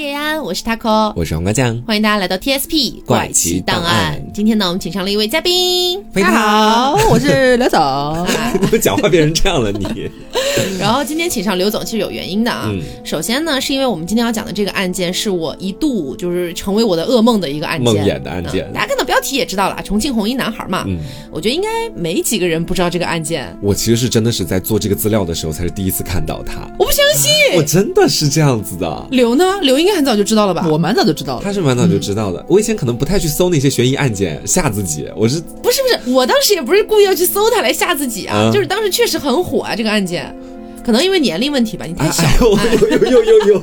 叶安，我是 taco，我是黄瓜酱，欢迎大家来到 TSP 怪奇档案。今天呢，我们请上了一位嘉宾，大家好，我是刘总。怎么讲话变成这样了你？然后今天请上刘总，其实有原因的啊。嗯首先呢，是因为我们今天要讲的这个案件，是我一度就是成为我的噩梦的一个案件，梦魇的案件嗯大家看到标题也知道了，重庆红衣男孩嘛。嗯，我觉得应该没几个人不知道这个案件。我其实是真的是在做这个资料的时候，才是第一次看到他。我不相信，我真的是这样子的。刘呢？刘应该很早就知道了吧？我蛮早就知道了，他是蛮早就知道的。我以前可能不太去搜那些悬疑案件，吓自己。我是不是不是，我当时也不是故意要去搜他来吓自己啊，嗯就是当时确实很火啊，这个案件，可能因为年龄问题吧，你太小。哎呦哎呦呦呦呦！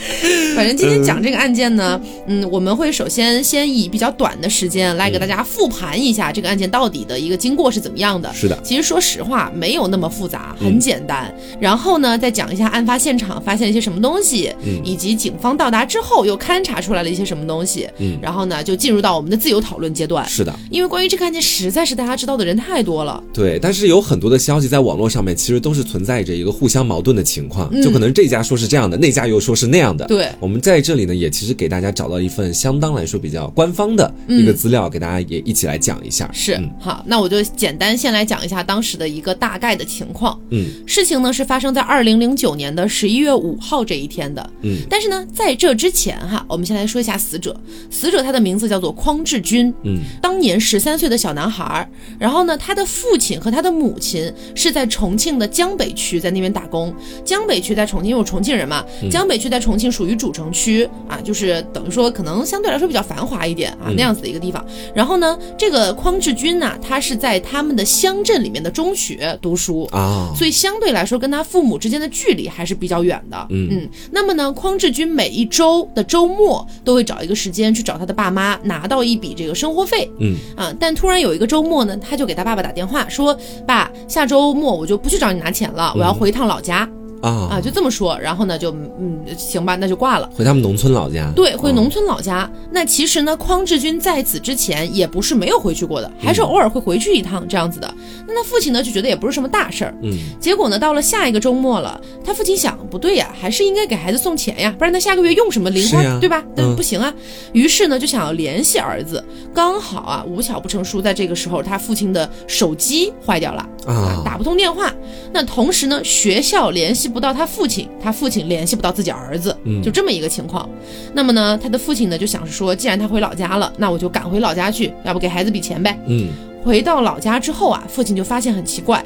反正今天讲这个案件呢，嗯，我们会首先先以比较短的时间来给大家复盘一下这个案件到底的一个经过是怎么样的。是的，其实说实话没有那么复杂，嗯很简单。然后呢，再讲一下案发现场发现了一些什么东西，嗯以及警方到达之后又勘察出来了一些什么东西。嗯然后呢，就进入到我们的自由讨论阶段。是的，因为关于这个案件，实在是大家知道的人太多了。对。但是有很多的消息在网络上面，其实都是存在着一个互相矛盾的情况，嗯就可能这家说是这样的，那家又说是那样的。对我们在这里呢，也其实给大家找到一份相当来说比较官方的一个资料，给大家也一起来讲一下。是、嗯好，那我就简单先来讲一下当时的一个大概的情况。嗯事情呢是发生在二零零九年的十一月五号这一天的。嗯但是呢，在这之前哈，我们先来说一下死者。死者他的名字叫做匡志军，嗯当年十三岁的小男孩。然后呢，他的父亲和他的母亲是在重庆的江北区，在那边打工。江北区在重庆，因为我重庆人嘛，江北区在重庆属于主城区啊，就是等于说可能相对来说比较繁华一点啊嗯那样子的一个地方。然后呢，这个匡志军呢，他是在他们的乡镇里面的中学读书。啊，所以相对来说，跟他父母之间的距离还是比较远的。嗯那么呢，匡志军每一周的周末都会找一个时间去找他的爸妈，拿到一笔这个生活费。嗯啊，但突然有一个周末呢，他就给他爸爸打电话说：“爸，下周末我就不去找你拿钱了，我要回一趟老家。啊啊，就这么说。然后呢，就嗯，行吧，那就挂了。回他们农村老家。对，回嗯农村老家。那其实呢，匡志军在此之前也不是没有回去过的，还是偶尔会回去一趟这样子的。那他父亲呢就觉得也不是什么大事儿。嗯结果呢，到了下一个周末了，他父亲想，不对呀，还是应该给孩子送钱呀，不然他下个月用什么零花，对吧？但嗯不行啊。于是呢，就想要联系儿子。刚好啊，无巧不成书，在这个时候，他父亲的手机坏掉了。啊打不通电话。那同时呢，学校联系不到他父亲，他父亲联系不到自己儿子，嗯就这么一个情况。那么呢，他的父亲呢就想是说，既然他回老家了，那我就赶回老家去，要不给孩子笔钱呗。嗯回到老家之后啊，父亲就发现很奇怪。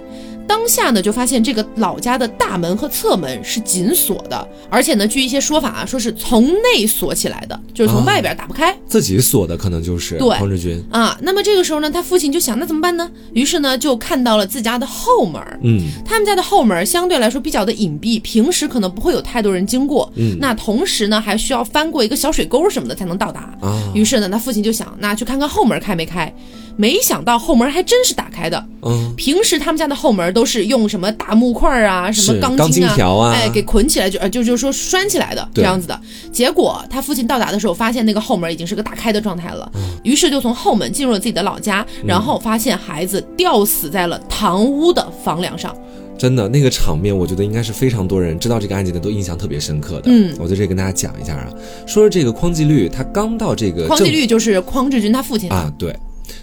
当下呢，就发现这个老家的大门和侧门是紧锁的，而且呢，据一些说法啊，说是从内锁起来的，就是从啊外边打不开。自己锁的可能就是对匡志军。啊，那么这个时候呢，他父亲就想，那怎么办呢？于是呢，就看到了自家的后门，嗯他们家的后门相对来说比较的隐蔽，平时可能不会有太多人经过。嗯那同时呢，还需要翻过一个小水沟什么的才能到达。啊于是呢，他父亲就想，那去看看后门开没开。没想到后门还真是打开的。嗯平时他们家的后门都是用什么大木块啊、什么钢钢筋啊、筋条啊哎，给捆起来就呃就就说拴起来的这样子的。结果他父亲到达的时候，发现那个后门已经是个打开的状态了，嗯于是就从后门进入了自己的老家，然后发现孩子吊死在了堂屋的房梁上。真的那个场面，我觉得应该是非常多人知道这个案件的都印象特别深刻的。嗯我在这里跟大家讲一下啊，说说这个匡继律，他刚到这个匡纪正律就是匡志军他父亲啊，对。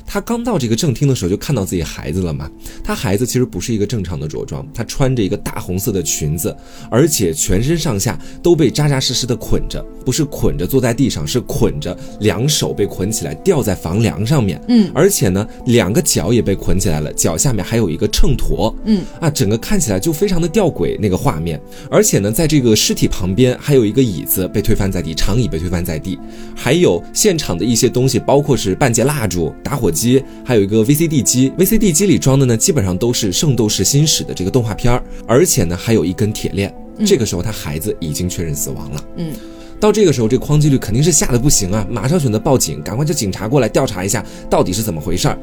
他刚到这个正厅的时候，就看到自己孩子了嘛。他孩子其实不是一个正常的着装，他穿着一个大红色的裙子，而且全身上下都被扎扎实实的捆着，不是捆着坐在地上，是捆着，两手被捆起来吊在房梁上面。嗯，而且呢，两个脚也被捆起来了，脚下面还有一个秤砣。嗯啊，整个看起来就非常的吊诡那个画面。而且呢，在这个尸体旁边还有一个椅子被推翻在地，长椅被推翻在地，还有现场的一些东西，包括是半截蜡烛、打火机，还有一个 VCD 机。VCD 机里装的呢，基本上都是《圣斗士星矢》的这个动画片儿，而且呢，还有一根铁链。这个时候，他孩子已经确认死亡了。嗯。到这个时候，这匡纪律肯定是吓得不行啊，马上选择报警，赶快叫警察过来调查一下到底是怎么回事儿。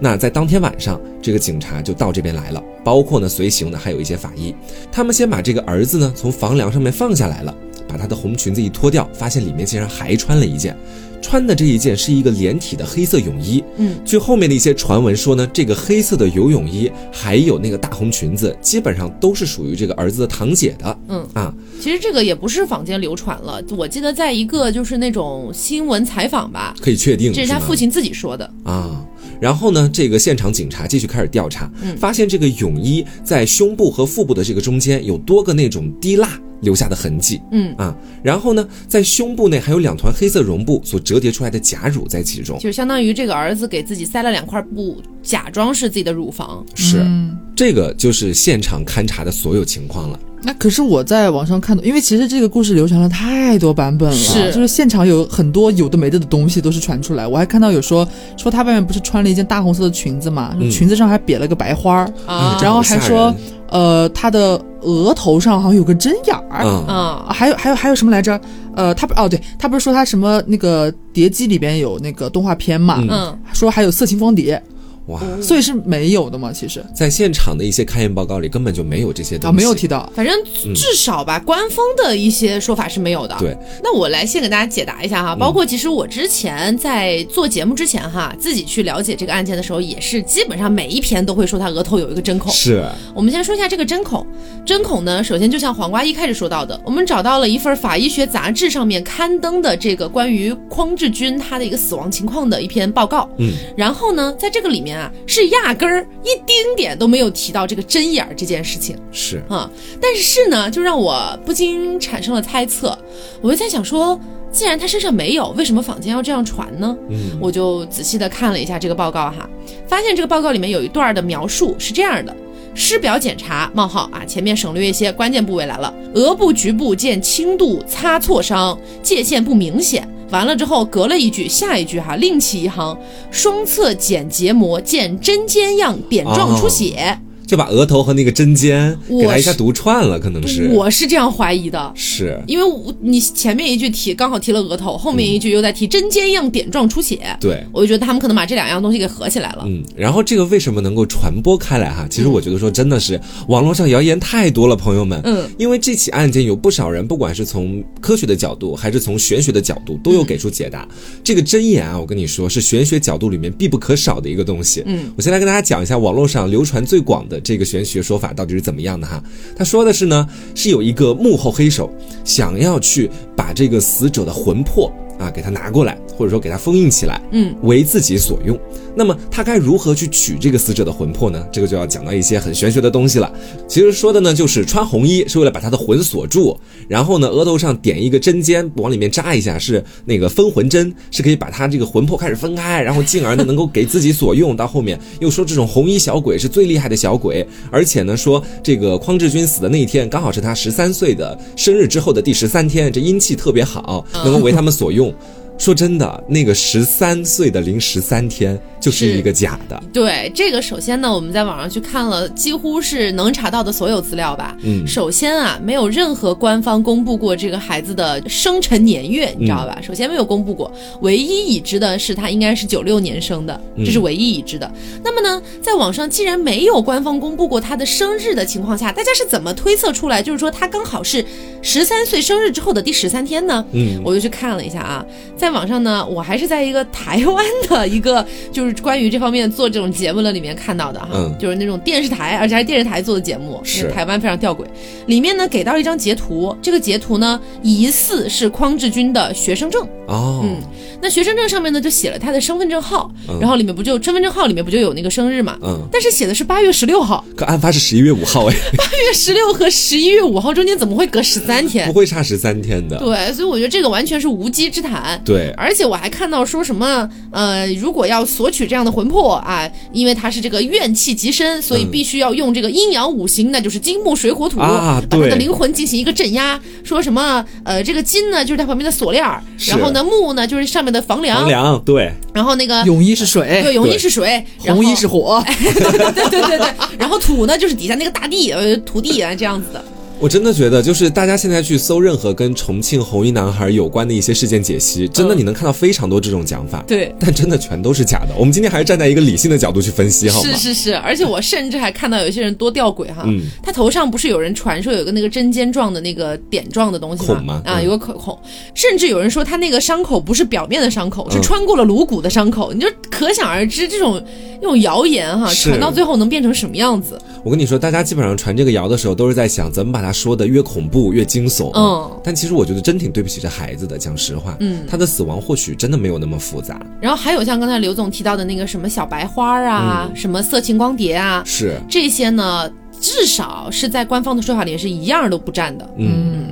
那在当天晚上，这个警察就到这边来了，包括呢随行的还有一些法医，他们先把这个儿子呢从房梁上面放下来了。把他的红裙子一脱掉，发现里面竟然还穿了一件。穿的这一件是一个连体的黑色泳衣，嗯，据后面的一些传闻说呢，这个黑色的游泳衣还有那个大红裙子，基本上都是属于这个儿子的堂姐的，嗯。啊，其实这个也不是坊间流传了，我记得在一个就是那种新闻采访吧，可以确定这是他父亲自己说的。啊。然后呢，这个现场警察继续开始调查，嗯。发现这个泳衣在胸部和腹部的这个中间有多个那种滴蜡留下的痕迹，嗯，啊，然后呢，在胸部内还有两团黑色绒布所折叠出来的假乳在其中，就相当于这个儿子给自己塞了两块布，假装是自己的乳房。是、嗯这个就是现场勘查的所有情况了。那可是我在网上看到，因为其实这个故事流传了太多版本了，是就是现场有很多有的没的的东西都是传出来。我还看到有说说他外面不是穿了一件大红色的裙子嘛，嗯裙子上还别了个白花儿，啊然后还说人呃他的额头上好像有个针眼儿。嗯啊啊，还有还有还有什么来着？呃，他不哦，对他不是说他什么那个碟机里边有那个动画片嘛，嗯嗯，说还有色情光碟，哇，所以是没有的嘛，其实在现场的一些勘验报告里根本就没有这些东西，啊没有提到。反正至少吧，官方的一些说法是没有的。对，那我来先给大家解答一下哈，包括其实我之前在做节目之前哈，自己去了解这个案件的时候，也是基本上每一篇都会说他额头有一个针孔。是我们先说一下这个针孔。针孔呢，首先就像黄瓜一开始说到的，我们找到了一份法医学杂志上面刊登的这个关于匡志军他的一个死亡情况的一篇报告。嗯，然后呢，在这个里面啊，是压根儿一丁点都没有提到这个针眼儿这件事情。是，啊，但是呢，就让我不禁产生了猜测，我就在想说，既然他身上没有，为什么坊间要这样传呢？嗯我就仔细的看了一下这个报告哈，发现这个报告里面有一段的描述是这样的。尸表检查：冒号啊，前面省略一些关键部位来了。额部局部见轻度擦挫伤，界限不明显。完了之后，隔了一句，下一句哈，另起一行：双侧睑结膜见针尖样点状出血。就把额头和那个针尖给他一下读串了，可能是我是这样怀疑的。是因为我你前面一句提刚好提了额头，后面一句又在提针尖样点状出血，对。我就觉得他们可能把这两样东西给合起来了。嗯，然后这个为什么能够传播开来哈？其实我觉得说真的是网络上谣言太多了，朋友们。嗯，因为这起案件有不少人，不管是从科学的角度还是从玄学的角度，都有给出解答。这个针眼啊，我跟你说是玄学角度里面必不可少的一个东西。嗯，我先来跟大家讲一下网络上流传最广的这个玄学说法到底是怎么样的哈。他说的是呢，是有一个幕后黑手想要去把这个死者的魂魄啊给他拿过来，或者说给他封印起来，嗯，为自己所用。那么他该如何去取这个死者的魂魄呢？这个就要讲到一些很玄学的东西了。其实说的呢，就是穿红衣是为了把他的魂锁住，然后呢，额头上点一个针尖，往里面扎一下，是那个分魂针，是可以把他这个魂魄开始分开，然后进而呢能够给自己所用。到后面又说这种红衣小鬼是最厉害的小鬼，而且呢说这个匡志军死的那一天刚好是他十三岁的生日之后的第十三天，这阴气特别好，能够为他们所用。用，说真的，那个十三岁的零十三天就是是一个假的，对这个，首先呢，我们在网上去看了，几乎是能查到的所有资料吧。嗯首先啊，没有任何官方公布过这个孩子的生辰年月，你知道吧？首先没有公布过，唯一已知的是他应该是九六年生的，这是唯一已知的。那么呢，在网上既然没有官方公布过他的生日的情况下，大家是怎么推测出来，就是说他刚好是十三岁生日之后的第十三天呢？嗯，我就去看了一下啊，在网上呢，我还是在一个台湾的一个就是关于这方面做这种节目的里面看到的哈，嗯就是那种电视台，而且还是电视台做的节目，是台湾非常吊诡。里面呢给到一张截图，这个截图呢疑似是匡志军的学生证，哦，嗯那学生证上面呢就写了他的身份证号，嗯然后里面不就身份证号里面不就有那个生日嘛，嗯，但是写的是八月十六号，可案发是十一月五号哎，八月十六和十一月五号中间怎么会隔十三天不？会差十三天的，对，所以我觉得这个完全是无稽之谈。对，而且我还看到说什么，呃，如果要索取这样的魂魄啊，因为他是这个怨气极深，所以嗯必须要用这个阴阳五行，那就是金木水火土，啊把他的灵魂进行一个镇压。说什么，呃，这个金呢就是他旁边的锁链儿，然后呢木呢就是上面的房梁，房梁对，然后那个泳衣是水，对泳衣是水，红衣是火，对对对对，然后土呢就是底下那个大地，呃土地啊这样子的。我真的觉得，就是大家现在去搜任何跟重庆红衣男孩有关的一些事件解析，真的嗯你能看到非常多这种讲法，对。但真的全都是假的。我们今天还是站在一个理性的角度去分析，好吗？是是是，而且我甚至还看到有一些人多吊诡哈，嗯他头上不是有人传说有个那个针尖状的那个点状的东西孔吗啊，嗯有个口孔，甚至有人说他那个伤口不是表面的伤口，是嗯穿过了颅骨的伤口，你就可想而知这种这种谣言哈，传到最后能变成什么样子？我跟你说，大家基本上传这个谣的时候，都是在想怎么把它说的越恐怖越惊悚。嗯但其实我觉得真挺对不起这孩子的。讲实话，嗯他的死亡或许真的没有那么复杂。然后还有像刚才刘总提到的那个什么小白花啊，什么色情光碟啊，是，这些呢，至少是在官方的说法里是一样都不占的。嗯。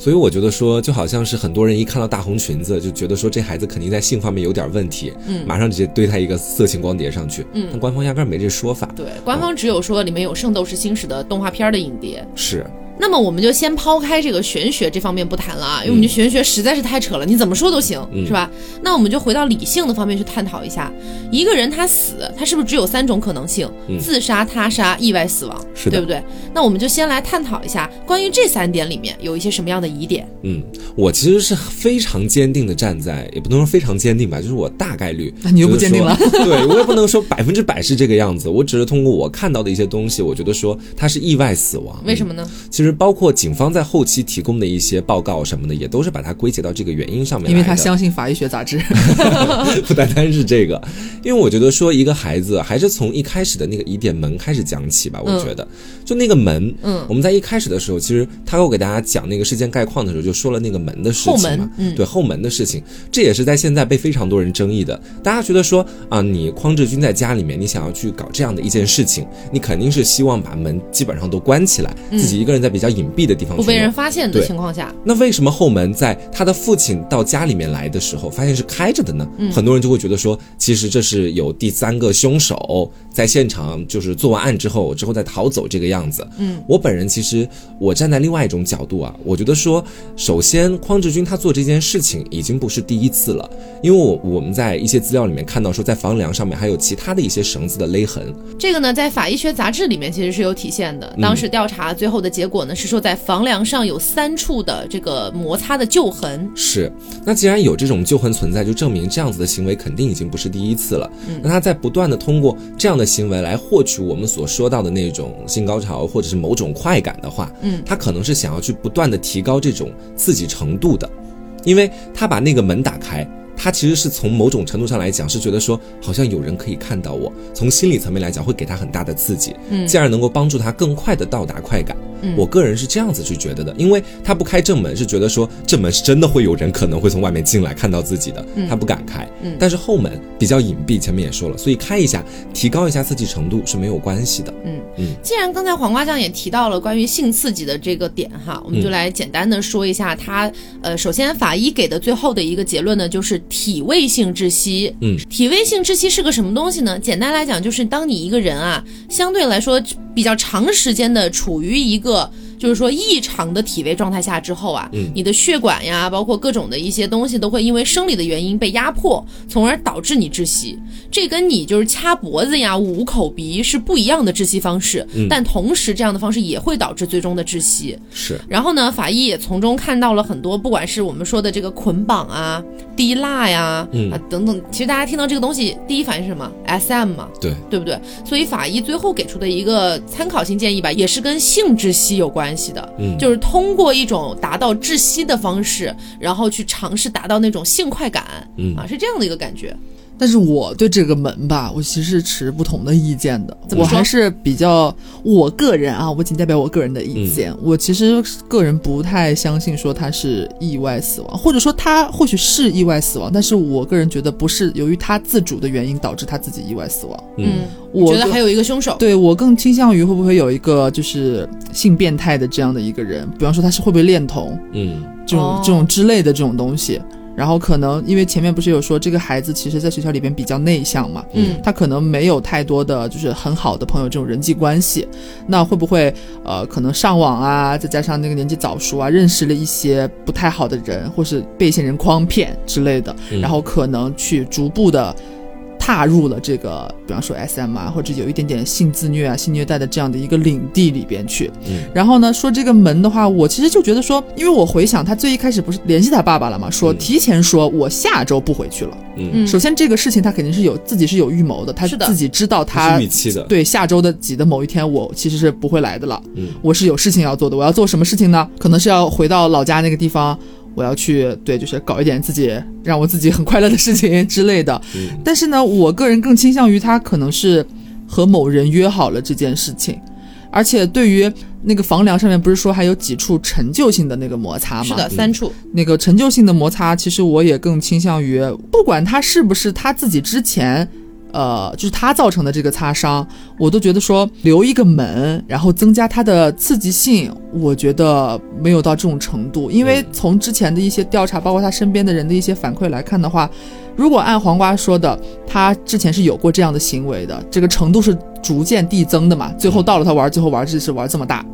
所以我觉得说，就好像是很多人一看到大红裙子，就觉得说这孩子肯定在性方面有点问题，嗯马上直接堆他一个色情光碟上去。嗯但官方压根儿没这说法。对，官方只有说里面有《圣斗士星矢》的动画片的影碟。是，那么我们就先抛开这个玄学这方面不谈了啊，因为我们这玄学实在是太扯了，你怎么说都行，嗯是吧？那我们就回到理性的方面去探讨一下，一个人他死，他是不是只有三种可能性？嗯自杀、他杀、意外死亡，是对不对？那我们就先来探讨一下关于这三点里面有一些什么样的疑点。嗯，我其实是非常坚定的站在，也不能说非常坚定吧，就是我大概率。那你又不坚定了对我也不能说百分之百是这个样子，我只是通过我看到的一些东西，我觉得说他是意外死亡。为什么呢？其实包括警方在后期提供的一些报告什么的，也都是把它归结到这个原因上面来。因为他相信法医学杂志。不单单是这个，因为我觉得说一个孩子还是从一开始的那个疑点门开始讲起吧。我觉得，就那个门，嗯我们在一开始的时候，其实他给我给大家讲那个事件概况的时候，就说了那个门的事情后门嘛，嗯对后门的事情，这也是在现在被非常多人争议的。大家觉得说啊，你匡志军在家里面，你想要去搞这样的一件事情，你肯定是希望把门基本上都关起来，自己一个人在比较隐蔽的地方嗯不被人发现的情况下，那为什么后门在他的父亲到家里面来的时候，发现是开着的呢？嗯很多人就会觉得说，其实这是有第三个凶手在现场，就是做完案之后，之后再逃走这个样子。嗯，我本人其实我站在另外一种角度啊，我觉得说，首先匡志军他做这件事情已经不是第一次了，因为我我们在一些资料里面看到说，在房梁上面还有其他的一些绳子的勒痕。这个呢，在法医学杂志里面其实是有体现的。当时调查最后的结果呢，是说在房梁上有三处的这个摩擦的旧痕。是，那既然有这种旧痕存在，就证明这样子的行为肯定已经不是第一次了。那他在不断的通过这样的行为来获取我们所说到的那种性高潮或者是某种快感的话，嗯他可能是想要去不断的提高这种刺激程度的，因为他把那个门打开。他其实是从某种程度上来讲，是觉得说好像有人可以看到我，从心理层面来讲会给他很大的刺激，嗯进而能够帮助他更快的到达快感。嗯我个人是这样子去觉得的，因为他不开正门是觉得说正门是真的会有人可能会从外面进来看到自己的，嗯他不敢开。嗯但是后门比较隐蔽，前面也说了，所以开一下，提高一下刺激程度是没有关系的。嗯嗯既然刚才黄瓜酱也提到了关于性刺激的这个点哈，我们就来简单的说一下它。呃，首先法医给的最后的一个结论呢，就是体位性窒息。嗯，体位性窒息是个什么东西呢？简单来讲，就是当你一个人啊，相对来说比较长时间的处于一个。就是说异常的体位状态下之后啊，嗯你的血管呀，包括各种的一些东西都会因为生理的原因被压迫，从而导致你窒息。这跟你就是掐脖子呀、捂口鼻是不一样的窒息方式，嗯但同时这样的方式也会导致最终的窒息。是，然后呢，法医也从中看到了很多，不管是我们说的这个捆绑啊、滴蜡呀、嗯啊等等，其实大家听到这个东西，第一反应是什么？SM 嘛，对，对不对？所以法医最后给出的一个参考性建议吧，也是跟性窒息有关系的，嗯就是通过一种达到窒息的方式，然后去尝试达到那种性快感，嗯啊，是这样的一个感觉。但是我对这个门吧，我其实持不同的意见的。我还是比较我个人啊，我仅代表我个人的意见。我其实个人不太相信说他是意外死亡，或者说他或许是意外死亡，但是我个人觉得不是由于他自主的原因导致他自己意外死亡。嗯我觉得还有一个凶手，对我更倾向于会不会有一个就是性变态的这样的一个人，比方说他是会不会恋童嗯这种、哦这种之类的这种东西。然后可能因为前面不是有说这个孩子其实在学校里边比较内向嘛，嗯。他可能没有太多的就是很好的朋友这种人际关系，那会不会呃可能上网啊，再加上那个年纪早熟啊，认识了一些不太好的人，或是被一些人诓骗之类的，嗯。然后可能去逐步的踏入了这个，比方说 SM 啊，或者有一点点性自虐啊、性虐待的这样的一个领地里边去。嗯然后呢，说这个门的话，我其实就觉得说，因为我回想他最一开始不是联系他爸爸了嘛，说嗯提前说我下周不回去了。嗯，嗯首先这个事情他肯定是有自己是有预谋的，他是的自己知道他他是预期的，对下周的几的某一天，我其实是不会来的了。嗯我是有事情要做的。我要做什么事情呢？可能是要回到老家那个地方，我要去对，就是搞一点自己让我自己很快乐的事情之类的。嗯但是呢，我个人更倾向于他可能是和某人约好了这件事情，而且对于那个房梁上面不是说还有几处陈旧性的那个摩擦吗？是的，三处。那个陈旧性的摩擦，其实我也更倾向于，不管他是不是他自己之前，呃，就是他造成的这个擦伤，我都觉得说留一个门，然后增加它的刺激性，我觉得没有到这种程度。因为从之前的一些调查，包括他身边的人的一些反馈来看的话，如果按黄瓜说的，他之前是有过这样的行为的，这个程度是逐渐递增的嘛，最后到了他玩，最后玩就是玩这么大。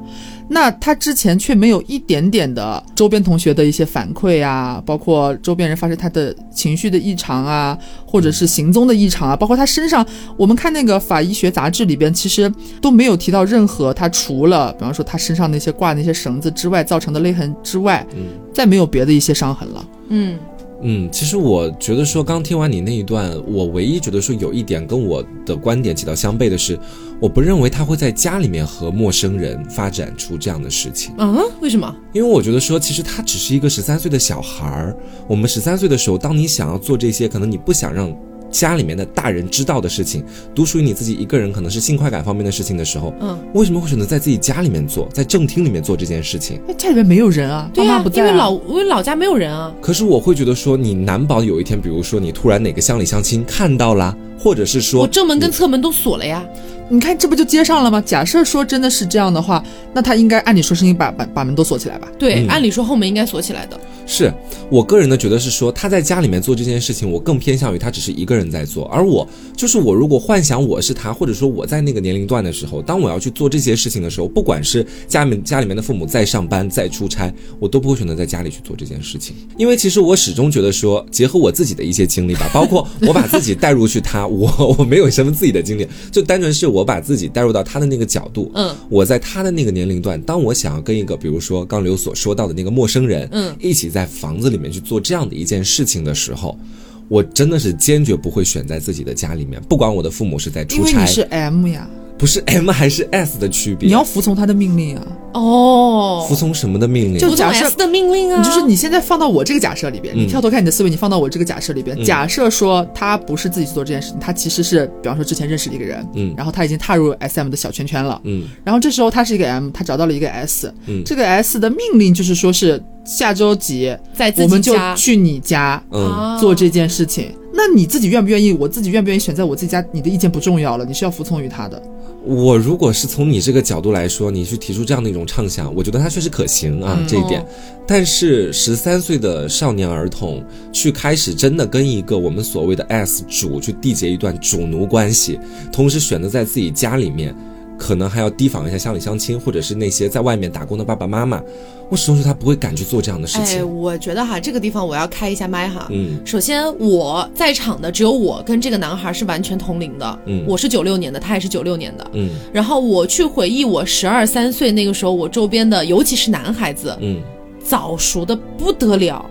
那他之前却没有一点点的周边同学的一些反馈啊，包括周边人发现他的情绪的异常啊，或者是行踪的异常啊，包括他身上，我们看那个法医学杂志里边，其实都没有提到任何他除了比方说他身上那些挂那些绳子之外造成的勒痕之外，嗯再没有别的一些伤痕了。嗯嗯，其实我觉得说，刚听完你那一段，我唯一觉得说有一点跟我的观点起到相悖的是，我不认为他会在家里面和陌生人发展出这样的事情，嗯，为什么？因为我觉得说，其实他只是一个十三岁的小孩儿。我们十三岁的时候，当你想要做这些，可能你不想让家里面的大人知道的事情，独属于你自己一个人，可能是性快感方面的事情的时候，嗯，为什么会选择在自己家里面做，在正厅里面做这件事情？那，家里面没有人啊，对呀、爸妈不在、啊，因为老因为老家没有人啊。可是我会觉得说，你难保有一天，比如说你突然哪个乡里乡亲看到了，或者是说我，正门跟侧门都锁了呀。你看这不就接上了吗？假设说真的是这样的话，那他应该按理说是应该把把把门都锁起来吧？对，嗯按理说后门应该锁起来的。是我个人的觉得是说，他在家里面做这件事情，我更偏向于他只是一个人在做，而我就是我，如果幻想我是他，或者说我在那个年龄段的时候，当我要去做这些事情的时候，不管是家里面家里面的父母在上班在出差，我都不会选择在家里去做这件事情，因为其实我始终觉得说，结合我自己的一些经历吧，包括我把自己带入去他，我 我没有什么自己的经历，就单纯是我把自己带入到他的那个角度，嗯，我在他的那个年龄段，当我想要跟一个，比如说刚刘所说到的那个陌生人，嗯，一起在房子里面去做这样的一件事情的时候，我真的是坚决不会选在自己的家里面，不管我的父母是在出差，因为你是 M 呀，不是 M 还是 S 的区别，你要服从他的命令啊。哦，服从什么的命令？就假设的命令啊，你就是你现在放到我这个假设里边，嗯。你跳脱开你的思维，你放到我这个假设里边，嗯。假设说他不是自己去做这件事情，他其实是比方说之前认识了一个人，嗯。然后他已经踏入 SM 的小圈圈了，嗯。然后这时候他是一个 M，他找到了一个 S，嗯。这个 S 的命令就是说是下周几在我们就去你家嗯啊做这件事情，那你自己愿不愿意？我自己愿不愿意选在我自己家？你的意见不重要了，你是要服从于他的。我如果是从你这个角度来说，你去提出这样的一种畅想，我觉得它确实可行啊，嗯这一点。但是十三岁的少年儿童去开始真的跟一个我们所谓的 S 主去缔结一段主奴关系，同时选择在自己家里面，可能还要提防一下乡里乡亲，或者是那些在外面打工的爸爸妈妈，我始终觉得他不会敢去做这样的事哎，情。我觉得哈，这个地方我要开一下麦哈。嗯首先，我在场的只有我跟这个男孩是完全同龄的，嗯我是九六年的，他也是九六年的。嗯然后我去回忆我十二三岁那个时候，我周边的，尤其是男孩子，嗯早熟的不得了。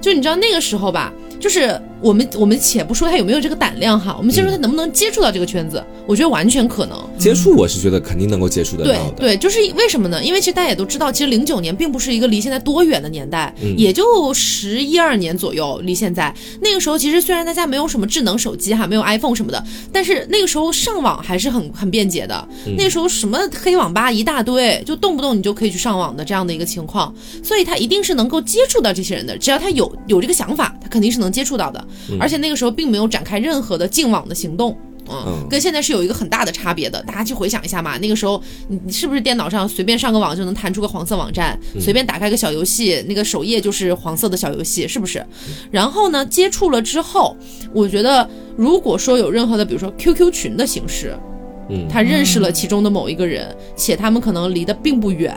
就你知道那个时候吧，就是我们我们且不说他有没有这个胆量哈，我们先说他能不能接触到这个圈子，我觉得完全可能。接触我是觉得肯定能够接触得到的。对，就是为什么呢？因为其实大家也都知道，其实零九年并不是一个离现在多远的年代，嗯也就十一二年左右，离现在那个时候，其实虽然大家没有什么智能手机哈，没有 iPhone 什么的，但是那个时候上网还是很很便捷的。嗯那个时候什么黑网吧一大堆，就动不动你就可以去上网的这样的一个情况，所以他一定是能够接触到这些人的，只要他有有这个想法，他肯定是能接触到的。而且那个时候并没有展开任何的净网的行动。嗯嗯，跟现在是有一个很大的差别的。大家去回想一下嘛，那个时候你你是不是电脑上随便上个网就能弹出个黄色网站，随便打开个小游戏，那个首页就是黄色的小游戏，是不是？然后呢，接触了之后，我觉得如果说有任何的，比如说 QQ 群的形式。嗯他认识了其中的某一个人，且他们可能离得并不远，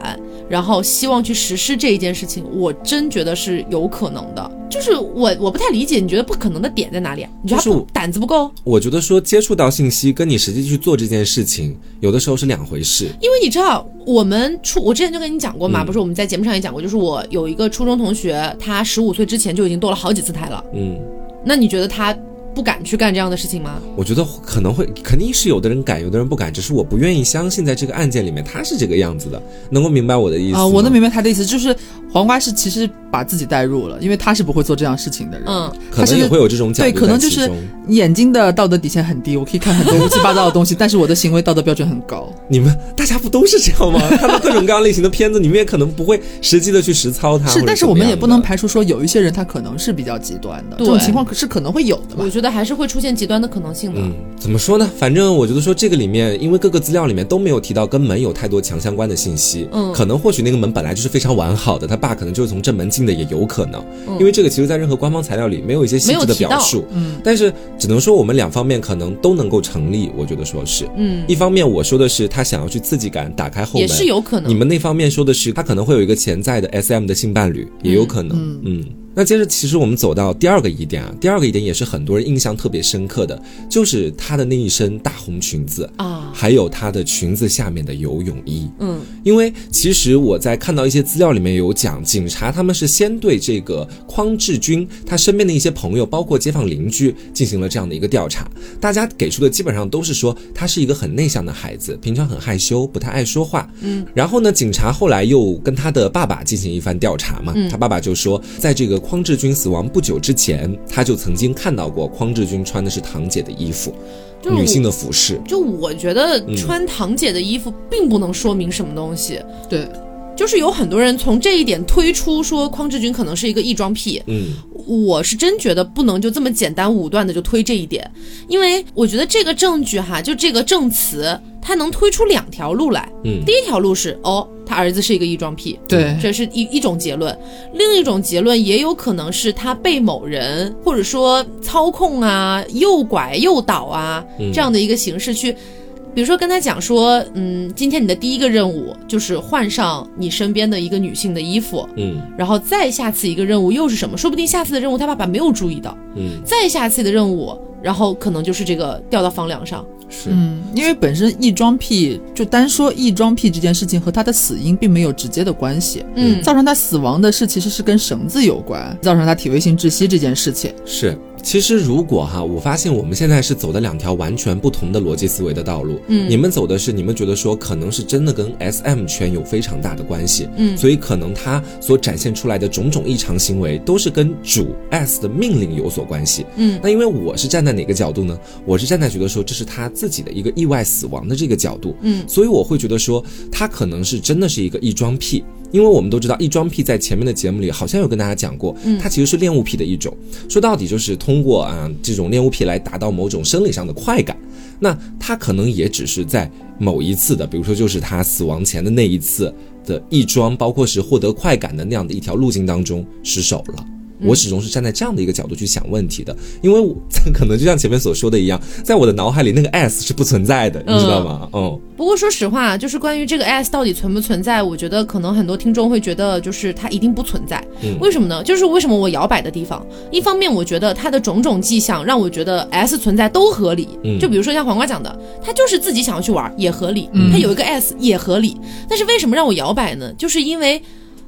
然后希望去实施这一件事情，我真觉得是有可能的。就是我我不太理解，你觉得不可能的点在哪里啊？你觉得胆子不够？我觉得说接触到信息跟你实际去做这件事情，有的时候是两回事。因为你知道，我们初我之前就跟你讲过嘛，嗯不是我们在节目上也讲过，就是我有一个初中同学，他十五岁之前就已经堕了好几次胎了。嗯，那你觉得他不敢去干这样的事情吗？我觉得可能会，肯定是有的人敢，有的人不敢，只是我不愿意相信在这个案件里面他是这个样子的，能够明白我的意思啊、吗？我能明白他的意思，就是黄瓜是其实把自己带入了，因为他是不会做这样事情的人，嗯，可能也会有这种角对，可能就是眼睛的道德底线很低，我可以看很多乌七八糟的东西，但是我的行为道德标准很高。你们大家不都是这样吗？看到各种各样类型的片子，你们也可能不会实际的去实操它。是，但是我们也不能排除说有一些人他可能是比较极端的，这种情况可是可能会有的吧我。觉得还是会出现极端的可能性的。嗯，怎么说呢？反正我觉得说这个里面，因为各个资料里面都没有提到跟门有太多强相关的信息，嗯。可能或许那个门本来就是非常完好的，他爸可能就是从正门进的，也有可能，嗯。因为这个其实在任何官方材料里没有一些细致的表述，嗯，但是只能说我们两方面可能都能够成立，我觉得说是，嗯，一方面我说的是他想要去刺激感，打开后门，也是有可能。你们那方面说的是他可能会有一个潜在的 S M 的性伴侣，也有可能。嗯。嗯那接着，其实我们走到第二个疑点啊，第二个疑点也是很多人印象特别深刻的，就是她的那一身大红裙子，啊，还有她的裙子下面的游泳衣。嗯因为其实我在看到一些资料里面有讲，警察他们是先对这个匡志军他身边的一些朋友，包括街坊邻居进行了这样的一个调查，大家给出的基本上都是说他是一个很内向的孩子，平常很害羞，不太爱说话。嗯，然后呢，警察后来又跟他的爸爸进行一番调查嘛，嗯他爸爸就说，在这个匡志军死亡不久之前，他就曾经看到过匡志军穿的是堂姐的衣服，女性的服饰。就我觉得嗯。穿堂姐的衣服并不能说明什么东西，对，就是有很多人从这一点推出说匡志军可能是一个异装癖，嗯。我是真觉得不能就这么简单武断的就推这一点，因为我觉得这个证据哈，就这个证词，它能推出两条路来。嗯。第一条路是哦，他儿子是一个异装癖，对，这是一一种结论；另一种结论也有可能是他被某人或者说操控啊、诱拐、诱导啊嗯。这样的一个形式去。比如说跟他讲说，嗯，今天你的第一个任务就是换上你身边的一个女性的衣服，嗯然后再下次一个任务又是什么？说不定下次的任务他爸爸没有注意到，嗯，再下次的任务，然后可能就是这个掉到房梁上。是。嗯，因为本身异装癖就单说异装癖这件事情和他的死因并没有直接的关系，嗯，造成他死亡的是其实是跟绳子有关，造成他体位性窒息这件事情。是，其实如果哈，我发现我们现在是走的两条完全不同的逻辑思维的道路。嗯你们走的是你们觉得说可能是真的跟 S M 圈有非常大的关系，嗯所以可能他所展现出来的种种异常行为都是跟主 S 的命令有所关系。嗯那因为我是站在哪个角度呢？我是站在觉得说这是他自己的一个意外死亡的这个角度。嗯所以我会觉得说他可能是真的是一个异装癖。因为我们都知道，异装癖在前面的节目里好像有跟大家讲过，嗯它其实是恋物癖的一种。说到底就是通过啊这种恋物癖来达到某种生理上的快感。那他可能也只是在某一次的，比如说就是他死亡前的那一次的异装，包括是获得快感的那样的一条路径当中失手了。我始终是站在这样的一个角度去想问题的，因为我 可能就像前面所说的一样，在我的脑海里那个 S 是不存在的，你知道吗？嗯不过说实话，就是关于这个 S 到底存不存在，我觉得可能很多听众会觉得，就是它一定不存在。嗯为什么呢？就是为什么我摇摆的地方，一方面我觉得它的种种迹象让我觉得 S 存在都合理。嗯就比如说像黄瓜讲的，他就是自己想要去玩也合理，嗯他有一个 S 也合理。但是为什么让我摇摆呢？就是因为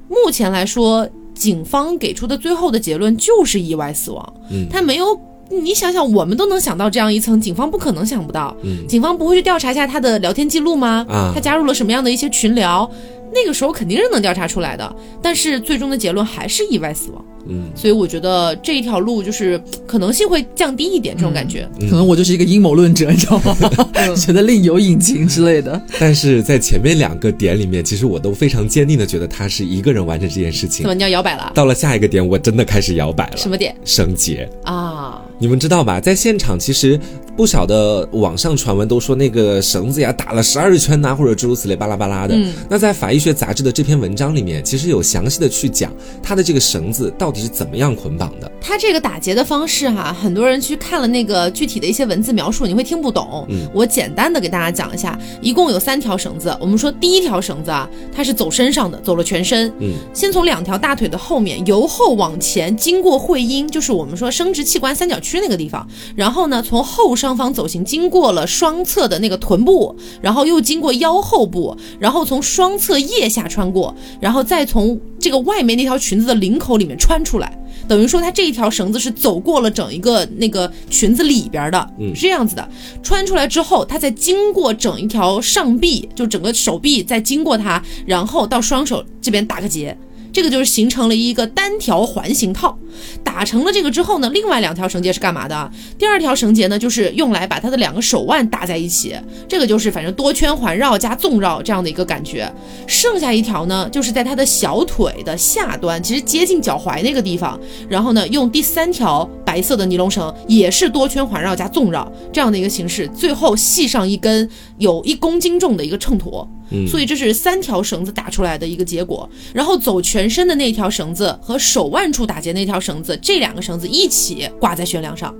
目前来说，警方给出的最后的结论就是意外死亡，嗯他没有。你想想，我们都能想到这样一层，警方不可能想不到。嗯警方不会去调查一下他的聊天记录吗？啊他加入了什么样的一些群聊？那个时候肯定是能调查出来的，但是最终的结论还是意外死亡。嗯所以我觉得这一条路就是可能性会降低一点，这种感觉。嗯可能我就是一个阴谋论者，你知道吗？觉得另有隐情之类的。但是在前面两个点里面，其实我都非常坚定的觉得他是一个人完成这件事情怎么。你要摇摆了？到了下一个点，我真的开始摇摆了。什么点绳结，啊？你们知道吧？在现场，其实不少的网上传闻都说那个绳子呀打了十二圈呐、或者诸如此类巴拉巴拉的。嗯那在法医学杂志的这篇文章里面，其实有详细的去讲它的这个绳子到底是怎么样捆绑的。它这个打结的方式哈、很多人去看了那个具体的一些文字描述，你会听不懂。嗯我简单的给大家讲一下，一共有三条绳子。我们说第一条绳子啊，它是走身上的，走了全身。嗯，先从两条大腿的后面由后往前，经过会阴，就是我们说生殖器官三角区那个地方，然后呢从后上方走行，经过了双侧的那个臀部，然后又经过腰后部，然后从双侧腋下穿过，然后再从这个外面那条裙子的领口里面穿出来。等于说，它这一条绳子是走过了整一个那个裙子里边的，嗯是这样子的。穿出来之后，它再经过整一条上臂，就整个手臂，再经过它，然后到双手这边打个结。这个就是形成了一个单条环形套，打成了这个之后呢，另外两条绳结是干嘛的？第二条绳结呢，就是用来把它的两个手腕打在一起，这个就是反正多圈环绕加纵绕这样的一个感觉。剩下一条呢，就是在它的小腿的下端，其实接近脚踝那个地方，然后呢，用第三条白色的尼龙绳，也是多圈环绕加纵绕这样的一个形式，最后系上一根有一公斤重的一个秤砣。嗯所以这是三条绳子打出来的一个结果。然后走全身的那条绳子和手腕处打结那条绳子，这两个绳子一起挂在悬梁上，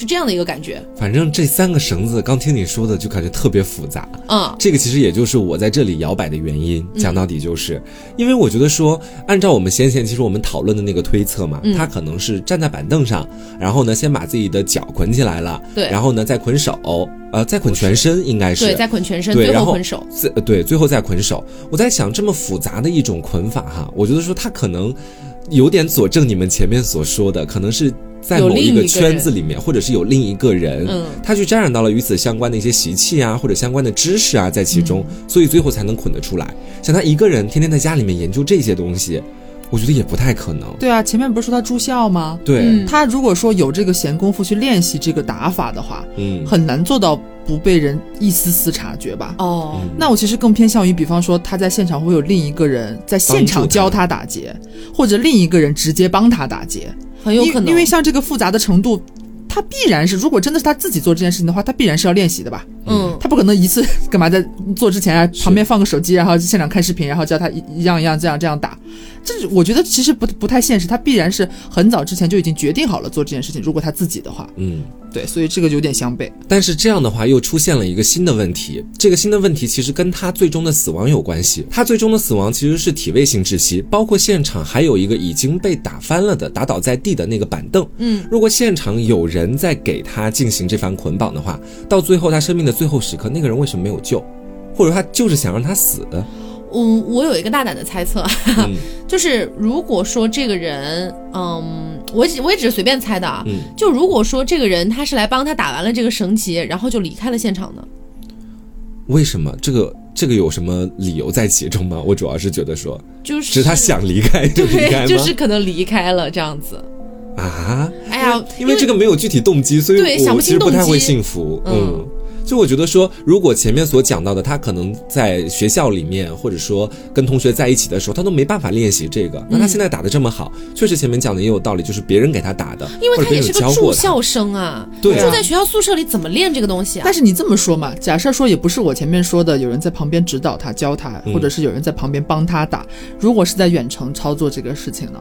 是这样的一个感觉。反正这三个绳子，刚听你说的就感觉特别复杂。嗯，这个其实也就是我在这里摇摆的原因。讲到底就是，因为我觉得说，按照我们先前其实我们讨论的那个推测嘛，嗯他可能是站在板凳上，然后呢先把自己的脚捆起来了，对然后呢再捆手，呃，再捆全身应该是对，再捆全身，对，然后最后捆手。对，最后再捆手。我在想，这么复杂的一种捆法哈，我觉得说它可能有点佐证你们前面所说的，可能是在某一个圈子里面，或者是有另一个人，嗯他去沾染到了与此相关的一些习气啊，或者相关的知识啊，在其中，嗯所以最后才能捆得出来。像他一个人天天在家里面研究这些东西，我觉得也不太可能。对啊，前面不是说他住校吗？对，嗯他如果说有这个闲工夫去练习这个打法的话，嗯很难做到不被人一丝丝察觉吧。哦，那我其实更偏向于，比方说他在现场会有另一个人在现场教他打结，或者另一个人直接帮他打结，很有可能，因因为像这个复杂的程度，他必然是，如果真的是他自己做这件事情的话，他必然是要练习的吧？嗯，他不可能一次 干嘛在做之前啊，旁边放个手机，然后现场看视频，然后教他一一样一样这样这样打。这我觉得其实不不太现实，他必然是很早之前就已经决定好了做这件事情。如果他自己的话，嗯。对，所以这个有点相悖。但是这样的话，又出现了一个新的问题。这个新的问题其实跟他最终的死亡有关系。他最终的死亡其实是体位性窒息，包括现场还有一个已经被打翻了的、打倒在地的那个板凳。嗯，如果现场有人在给他进行这番捆绑的话，到最后他生命的最后时刻，那个人为什么没有救？或者他就是想让他死？嗯，我有一个大胆的猜测，嗯就是如果说这个人，嗯，我只我也只是随便猜的啊，嗯，就如果说这个人他是来帮他打完了这个绳结，然后就离开了现场的，为什么？这个这个有什么理由在其中吗？我主要是觉得说，就是只是他想离开就离开就是可能离开了这样子。啊，哎呀，因为这个没有具体动机，所以对想我不清动其实不太会机信服。嗯嗯，就我觉得说，如果前面所讲到的，他可能在学校里面，或者说跟同学在一起的时候，他都没办法练习这个。那他现在打的这么好，确实前面讲的也有道理，就是别人给他打的，因为他也是个。住校生啊，对啊住在学校宿舍里怎么练这个东西啊但？是你这么说嘛，假设说也不是我前面说的有人在旁边指导他、教他，嗯或者是有人在旁边帮他打，如果是在远程操作这个事情呢？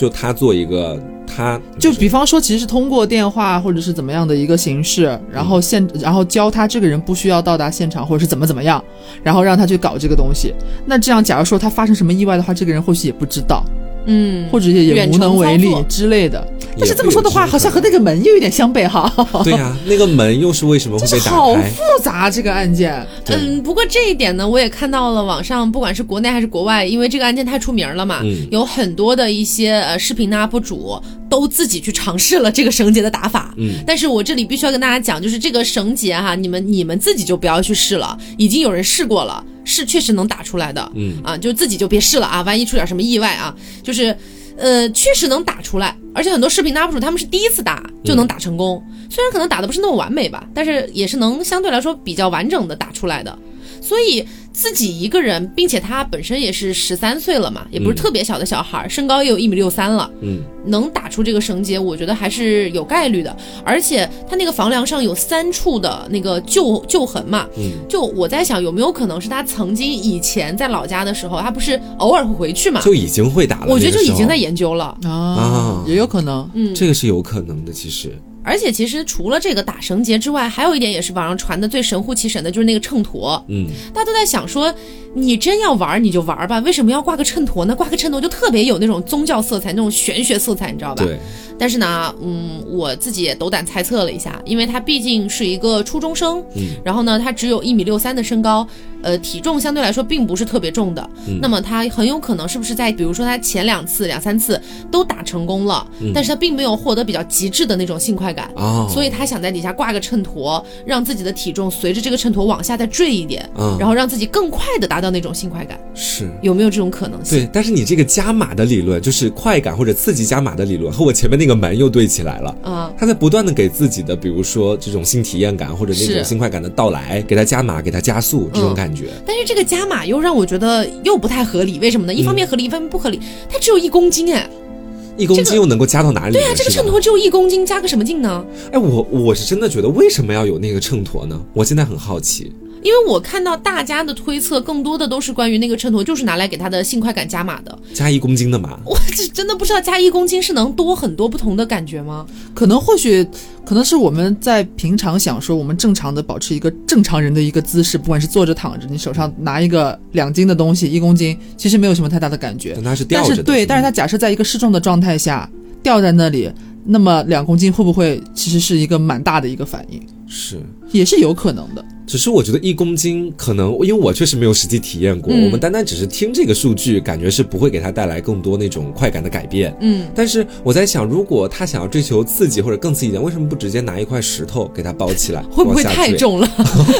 就他做一个，他就比方说，其实是通过电话或者是怎么样的一个形式，然后现然后教他这个人不需要到达现场，或者是怎么怎么样，然后让他去搞这个东西。那这样，假如说他发生什么意外的话，这个人或许也不知道，嗯，或者也也无远程能为力操作之类的。但是这么说的话，好像和那个门又有点相悖哈。对呀、那个门又是为什么会这被 打好复杂这个案件。嗯，不过这一点呢，我也看到了网上，不管是国内还是国外，因为这个案件太出名了嘛，嗯有很多的一些呃视频的 UP 主都自己去尝试了这个绳结的打法。嗯，但是我这里必须要跟大家讲，就是这个绳结哈，你们你们自己就不要去试了，已经有人试过了，是确实能打出来的。嗯啊，就自己就别试了啊，万一出点什么意外啊，就是。呃，确实能打出来，而且很多视频的 UP 主他们是第一次打就能打成功，虽然可能打的不是那么完美吧，但是也是能相对来说比较完整的打出来的。所以自己一个人，并且他本身也是十三岁了嘛，也不是嗯特别小的小孩儿，身高也有一米六三了，嗯，能打出这个绳结，我觉得还是有概率的。而且他那个房梁上有三处的那个旧旧痕嘛，嗯，就我在想有没有可能是他曾经以前在老家的时候，他不是偶尔会回去嘛，就已经会打了。我觉得就已经在研究了。啊啊，也有可能。嗯这个是有可能的。其实，而且其实除了这个打绳结之外，还有一点也是网上传的最神乎其神的，就是那个秤砣。嗯，大家都在想说，你真要玩你就玩吧，为什么要挂个秤砣呢？挂个秤砣就特别有那种宗教色彩，那种玄学色彩，你知道吧？对，但是呢，嗯，我自己也斗胆猜测了一下，因为他毕竟是一个初中生，嗯，然后呢，他只有一米六三的身高，呃，体重相对来说并不是特别重的，嗯。那么他很有可能是不是在比如说他前两次、两三次都打成功了，嗯。但是他并没有获得比较极致的那种性快感。哦，所以他想在底下挂个秤砣，让自己的体重随着这个秤砣往下再坠一点，嗯。然后让自己更快的达到那种性快感，是。有没有这种可能性？对，但是你这个加码的理论，就是快感或者刺激加码的理论，和我前面那个门又对起来了。啊、他在不断的给自己的，比如说这种性体验感或者那种是新快感的到来，给他加码，给他加速这种嗯感觉。但是这个加码又让我觉得又不太合理，为什么呢？一方面合理，一方面不合理。它只有一公斤哎，一公斤又能够加到哪里呢？对啊，这个秤砣只有一公斤，加个什么劲呢？哎，我我是真的觉得为什么要有那个秤砣呢？我现在很好奇。因为我看到大家的推测，更多的都是关于那个秤砣就是拿来给他的性快感加码的。加一公斤的码，我这真的不知道加一公斤是能多很多不同的感觉吗？可能或许可能是我们在平常想说，我们正常的保持一个正常人的一个姿势，不管是坐着躺着，你手上拿一个两斤的东西，一公斤，其实没有什么太大的感觉但。它是吊着的。但是对，但是它假设在一个失重的状态下吊在那里，那么两公斤会不会其实是一个蛮大的一个反应？是，也是有可能的。只是我觉得一公斤可能，因为我确实没有实际体验过，嗯我们单单只是听这个数据，感觉是不会给他带来更多那种快感的改变。嗯，但是我在想，如果他想要追求刺激或者更刺激一点，为什么不直接拿一块石头给他包起来？会不会？太重了？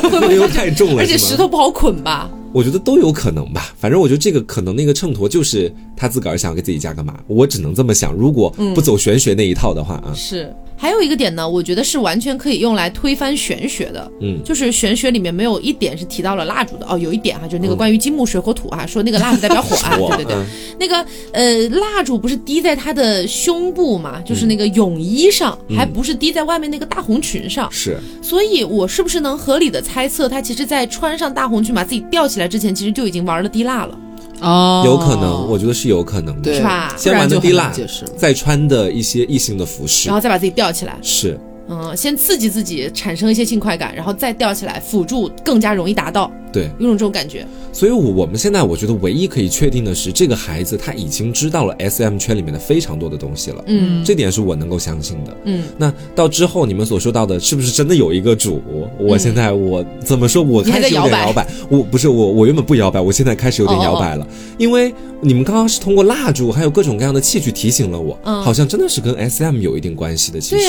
会不会 又太重了？而且石头不好捆吧？我觉得都有可能吧。反正我觉得这个可能那个秤砣就是他自个儿想给自己加个码，我只能这么想。如果不走玄学那一套的话啊，是。还有一个点呢，我觉得是完全可以用来推翻玄学的。嗯。就是玄学里面没有一点是提到了蜡烛的哦，有一点哈、就是那个嗯关于金木水火土啊，说那个蜡烛代表火啊，对对对，嗯。那个呃蜡烛不是滴在他的胸部嘛，就是那个泳衣上，嗯。还不是滴在外面那个大红裙上，是。所以我是不是能合理的猜测，他其实在穿上大红裙把自己吊起来之前，其实就已经玩了滴蜡了，哦有可能，我觉得是有可能的。对是吧先玩的滴蜡不然就很难解释了，再穿的一些异性的服饰然，后再把自己吊起来，是嗯，先刺激自己产生一些性快感，然后再吊起来，辅助更加容易达到，对。有种这种感觉。所以，我我们现在我觉得唯一可以确定的是，这个孩子他已经知道了 S M 圈里面的非常多的东西了，嗯这点是我能够相信的。嗯，那到之后你们所说到的，是不是真的有一个主？我现在我怎么说？我还开始摇摆点摇摆。我不是我，我原本不摇摆，我现在开始有点摇摆了，因为你们刚刚是通过蜡烛还有各种各样的器具提醒了我，嗯好像真的是跟 S M 有一定关系的。其实，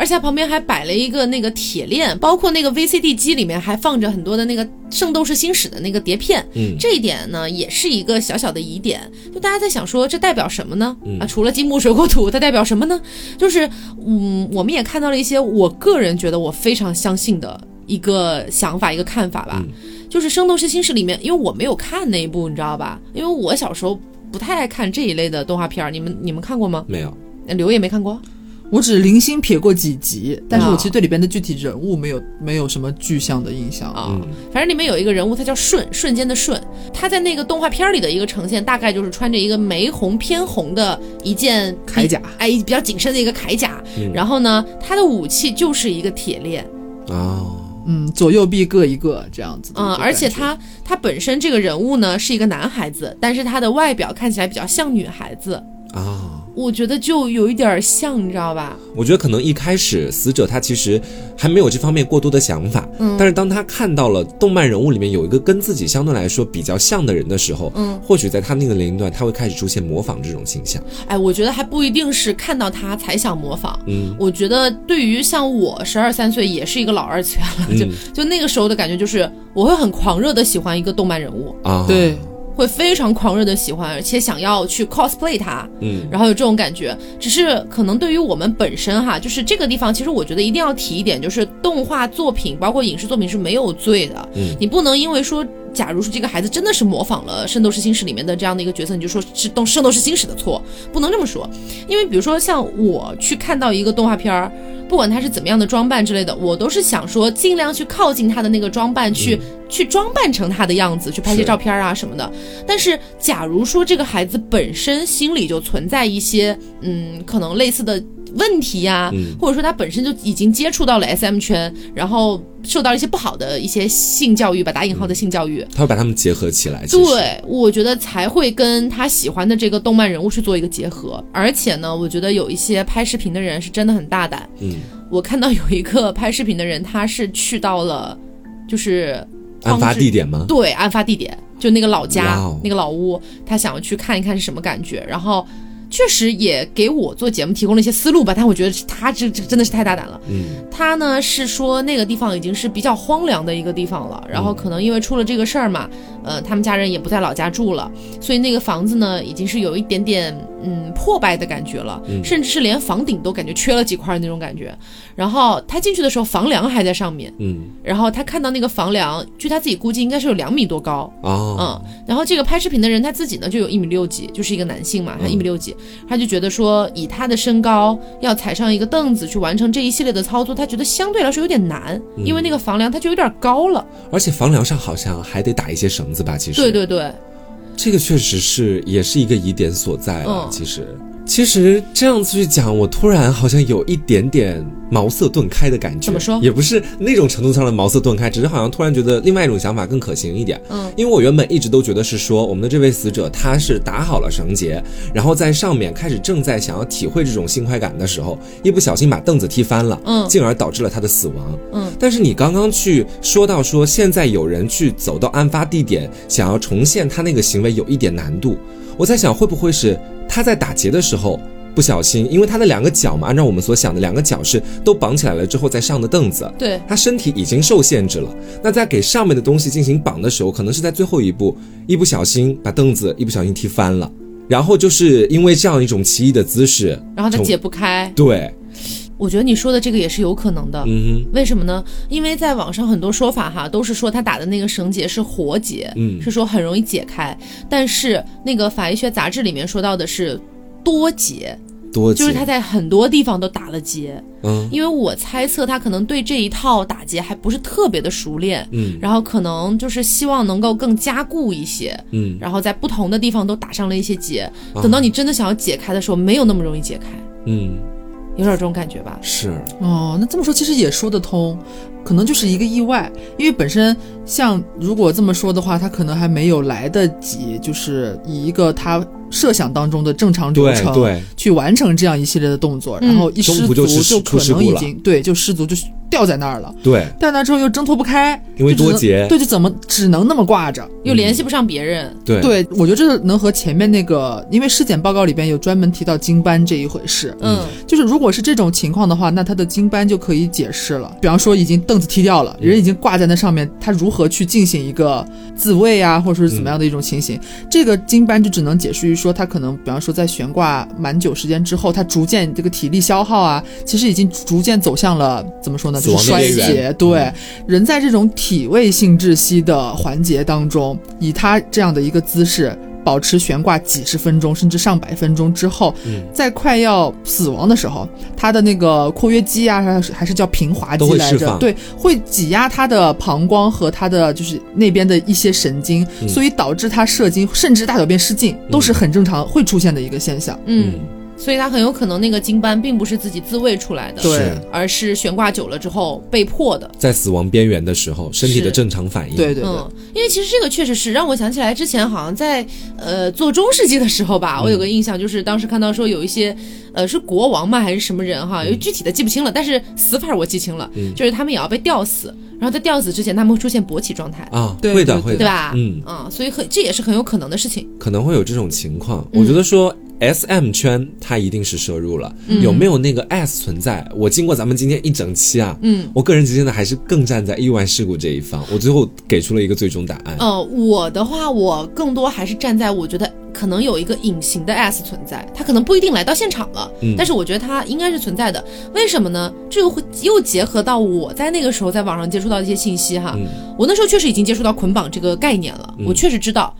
而且它旁边还摆了一个那个铁链，包括那个 VCD 机里面还放着很多的那个《圣斗士星矢》的那个碟片。嗯这一点呢，也是一个小小的疑点。就大家在想说，这代表什么呢？嗯啊，除了金木水火土，它代表什么呢？就是，嗯，我们也看到了一些我个人觉得我非常相信的一个想法、一个看法吧。嗯就是《圣斗士星矢》里面，因为我没有看那一部，你知道吧？因为我小时候不太爱看这一类的动画片儿。你们你们看过吗？没有。呃刘也没看过。我只零星瞥过几集，但是啊我其实对里边的具体人物没有没有什么具象的印象。啊、嗯反正里面有一个人物，他叫瞬，瞬间的瞬。他在那个动画片里的一个呈现，大概就是穿着一个玫红偏红的一件铠甲哎，比较紧身的一个铠甲。嗯然后呢，他的武器就是一个铁链，哦，嗯，左右臂各一个这样子嗯，而且他他本身这个人物呢是一个男孩子，但是他的外表看起来比较像女孩子，啊。我觉得就有一点像，你知道吧？我觉得可能一开始死者他其实还没有这方面过多的想法，嗯。但是当他看到了动漫人物里面有一个跟自己相对来说比较像的人的时候，嗯，或许在他那个年龄段，他会开始出现模仿这种倾向。哎，我觉得还不一定是看到他才想模仿。嗯，我觉得对于像我十二三岁也是一个老二次元了，就嗯。就那个时候的感觉就是我会很狂热的喜欢一个动漫人物，啊，对，会非常狂热的喜欢，而且想要去 cosplay 它，嗯。然后有这种感觉。只是可能对于我们本身哈，就是这个地方，其实我觉得一定要提一点，就是动画作品包括影视作品是没有罪的，嗯。你不能因为说假如说这个孩子真的是模仿了《圣斗士星矢》里面的这样的一个角色，你就说是动《圣斗士星矢》的错，不能这么说。因为比如说像我去看到一个动画片儿，不管他是怎么样的装扮之类的，我都是想说尽量去靠近他的那个装扮，去、去装扮成他的样子，去拍些照片啊什么的。但是假如说这个孩子本身心里就存在一些嗯可能类似的问题呀、嗯或者说他本身就已经接触到了 SM 圈，然后受到了一些不好的一些性教育吧，打引号的性教育。他会把他们结合起来。对，我觉得才会跟他喜欢的这个动漫人物去做一个结合。而且呢，我觉得有一些拍视频的人是真的很大胆。嗯，我看到有一个拍视频的人，他是去到了，就是案发地点吗？对，案发地点就那个老家、哦那个老屋，他想要去看一看是什么感觉，然后。确实也给我做节目提供了一些思路吧，但我觉得他这这真的是太大胆了。嗯，他呢是说那个地方已经是比较荒凉的一个地方了，然后可能因为出了这个事儿嘛，呃，他们家人也不在老家住了，所以那个房子呢已经是有一点点嗯破败的感觉了，嗯甚至是连房顶都感觉缺了几块那种感觉。然后他进去的时候，房梁还在上面，嗯然后他看到那个房梁，据他自己估计应该是有两米多高，哦，嗯，然后这个拍视频的人他自己呢就有一米六几，就是一个男性嘛，他一米六几，他就觉得说以他的身高要踩上一个凳子去完成这一系列的操作，他觉得相对来说有点难，因为那个房梁它就有点高了。而且房梁上好像还得打一些绳子吧？其实，对对对，这个确实是也是一个疑点所在了。嗯其实，其实这样子去讲，我突然好像有一点点茅塞顿开的感觉。怎么说也不是那种程度上的茅塞顿开，只是好像突然觉得另外一种想法更可行一点。嗯，因为我原本一直都觉得是说，我们的这位死者他是打好了绳结，然后在上面开始正在想要体会这种性快感的时候，一不小心把凳子踢翻了，嗯进而导致了他的死亡。嗯，但是你刚刚去说到说，现在有人去走到案发地点，想要重现他那个行为有一点难度。我在想，会不会是他在打结的时候不小心，因为他的两个脚嘛，按照我们所想的，两个脚是都绑起来了之后再上的凳子，对，他身体已经受限制了。那在给上面的东西进行绑的时候，可能是在最后一步，一不小心把凳子一不小心踢翻了，然后就是因为这样一种奇异的姿势，然后他解不开。对，我觉得你说的这个也是有可能的。嗯为什么呢？因为在网上很多说法哈，都是说他打的那个绳结是活结，嗯是说很容易解开。但是那个法医学杂志里面说到的是多结，哼，多就是他在很多地方都打了结。嗯因为我猜测他可能对这一套打结还不是特别的熟练，嗯然后可能就是希望能够更加固一些，嗯然后在不同的地方都打上了一些结。啊等到你真的想要解开的时候，没有那么容易解开，嗯，有点这种感觉吧？是，哦，那这么说其实也说得通，可能就是一个意外，因为本身像如果这么说的话，他可能还没有来得及，就是以一个他设想当中的正常流程对。对，去完成这样一系列的动作，嗯。然后一失足就可能已经对就失足就掉在那儿了，对，掉那之后又挣脱不开，因为多结对，就怎么只能那么挂着。又联系不上别人，对，对，我觉得这能和前面那个，因为尸检报告里边有专门提到经斑这一回事，嗯就是如果是这种情况的话，那他的经斑就可以解释了。比方说，已经凳子踢掉了，人已经挂在那上面，他如何去进行一个自卫啊，或者说是怎么样的一种情形？这个经斑就只能解释于说，他可能比方说在悬挂蛮久时间之后，他逐渐这个体力消耗啊，其实已经逐渐走向了怎么说呢？死就是衰竭。对，人在这种体位性窒息的环节当中，以他这样的一个姿势。保持悬挂几十分钟甚至上百分钟之后，嗯在快要死亡的时候，他的那个括约肌啊，还是还是叫平滑肌来着，对，会挤压他的膀胱和他的就是那边的一些神经，嗯所以导致他射精甚至大小便失禁都是很正常会出现的一个现象。嗯，所以他很有可能那个金斑并不是自己自卫出来的，对而是悬挂久了之后被迫的。在死亡边缘的时候，身体的正常反应，对对对，嗯，因为其实这个确实是让我想起来之前好像在呃做中世纪的时候吧，我有个印象就是当时看到说有一些呃是国王嘛还是什么人哈，有具体的记不清了，但是死法我记清了，就是他们也要被吊死，然后在吊死之前他们会出现勃起状态。啊，对对会的会的，对吧？嗯，啊，所以很这也是很有可能的事情。可能会有这种情况。嗯我觉得说 S M 圈它一定是摄入了，嗯有没有那个 S 存在？我经过咱们今天一整期啊，嗯，我个人觉得还是更站在意外事故这一方。我最后给出了一个最终答案。呃，我的话，我更多还是站在我觉得可能有一个隐形的 S 存在，他可能不一定来到现场了，嗯但是我觉得他应该是存在的。为什么呢？这又会又结合到我在那个时候在网上接触到的一些信息哈，嗯我那时候确实已经接触到捆绑这个概念了，我确实知道，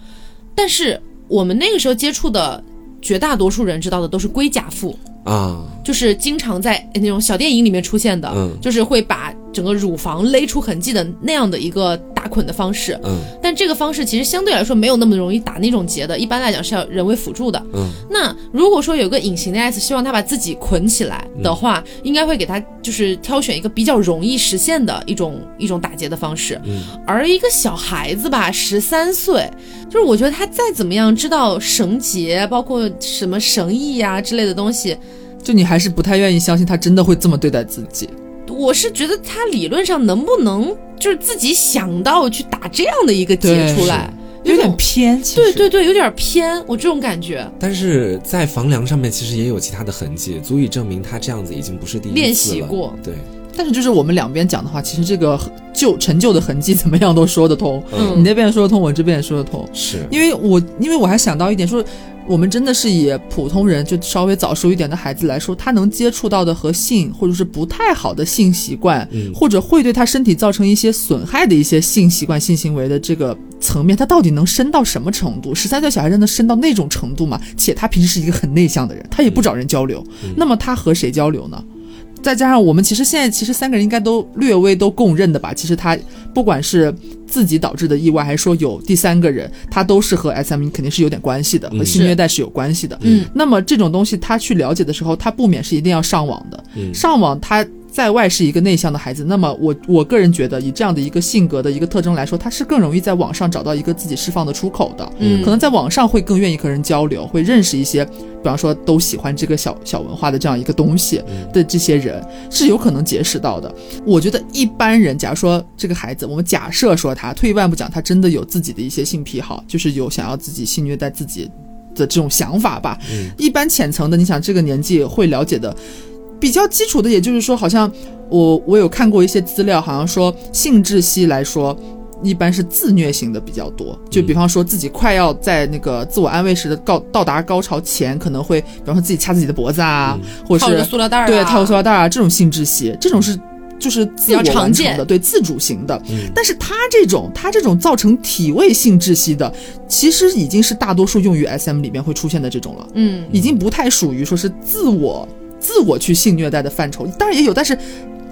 但是我们那个时候接触的绝大多数人知道的都是龟甲妇。啊，就是经常在那种小电影里面出现的，嗯就是会把整个乳房勒出痕迹的那样的一个打捆的方式。嗯但这个方式其实相对来说没有那么容易打那种结的，一般来讲是要人为辅助的。嗯，那如果说有个隐形的 S，希望他把自己捆起来的话，应该会给他就是挑选一个比较容易实现的一种一种打结的方式。嗯，而一个小孩子吧，十三岁，就是我觉得他再怎么样知道绳结，包括什么绳艺呀、之类的东西，就你还是不太愿意相信他真的会这么对待自己。我是觉得他理论上能不能就是自己想到去打这样的一个结出来，有点偏，其实对对对，有点偏，我这种感觉。但是在房梁上面其实也有其他的痕迹，足以证明他这样子已经不是第一次了。练习过对，但是就是我们两边讲的话，其实这个旧陈旧的痕迹怎么样都说得通。嗯你那边说得通，我这边也说得通。是，因为我因为我还想到一点，说我们真的是以普通人就稍微早熟一点的孩子来说，他能接触到的和性或者是不太好的性习惯，嗯或者会对他身体造成一些损害的一些性习惯、性行为的这个层面，他到底能深到什么程度？十三岁小孩真的深到那种程度吗？且他平时是一个很内向的人，他也不找人交流，那么他和谁交流呢？再加上我们其实现在其实三个人应该都略微都共认的吧，其实他不管是自己导致的意外，还是说有第三个人，他都是和 SM 肯定是有点关系的，和性虐待是有关系的。嗯，那么这种东西他去了解的时候，他不免是一定要上网的。嗯上网他在外是一个内向的孩子，那么我我个人觉得，以这样的一个性格的一个特征来说，他是更容易在网上找到一个自己释放的出口的。嗯可能在网上会更愿意和人交流，会认识一些，比方说都喜欢这个小小文化的这样一个东西的这些人，是有可能结识到的。我觉得一般人，假如说这个孩子，我们假设说他退一万步讲，他真的有自己的一些性癖好，就是有想要自己性虐待自己的这种想法吧。嗯一般浅层的，你想这个年纪会了解的。比较基础的，也就是说，好像我我有看过一些资料，好像说性窒息来说，一般是自虐型的比较多。就比方说自己快要在那个自我安慰时的高到达高潮前，可能会比方说自己掐自己的脖子啊，或者套是个塑料袋儿、啊，对套个塑料袋啊，这种性窒息，这种是就是自我比较常见完成的，对自主型的。嗯但是他这种他这种造成体位性窒息的，其实已经是大多数用于 SM 里面会出现的这种了。嗯，已经不太属于说是自我自我去性虐待的范畴，当然也有，但是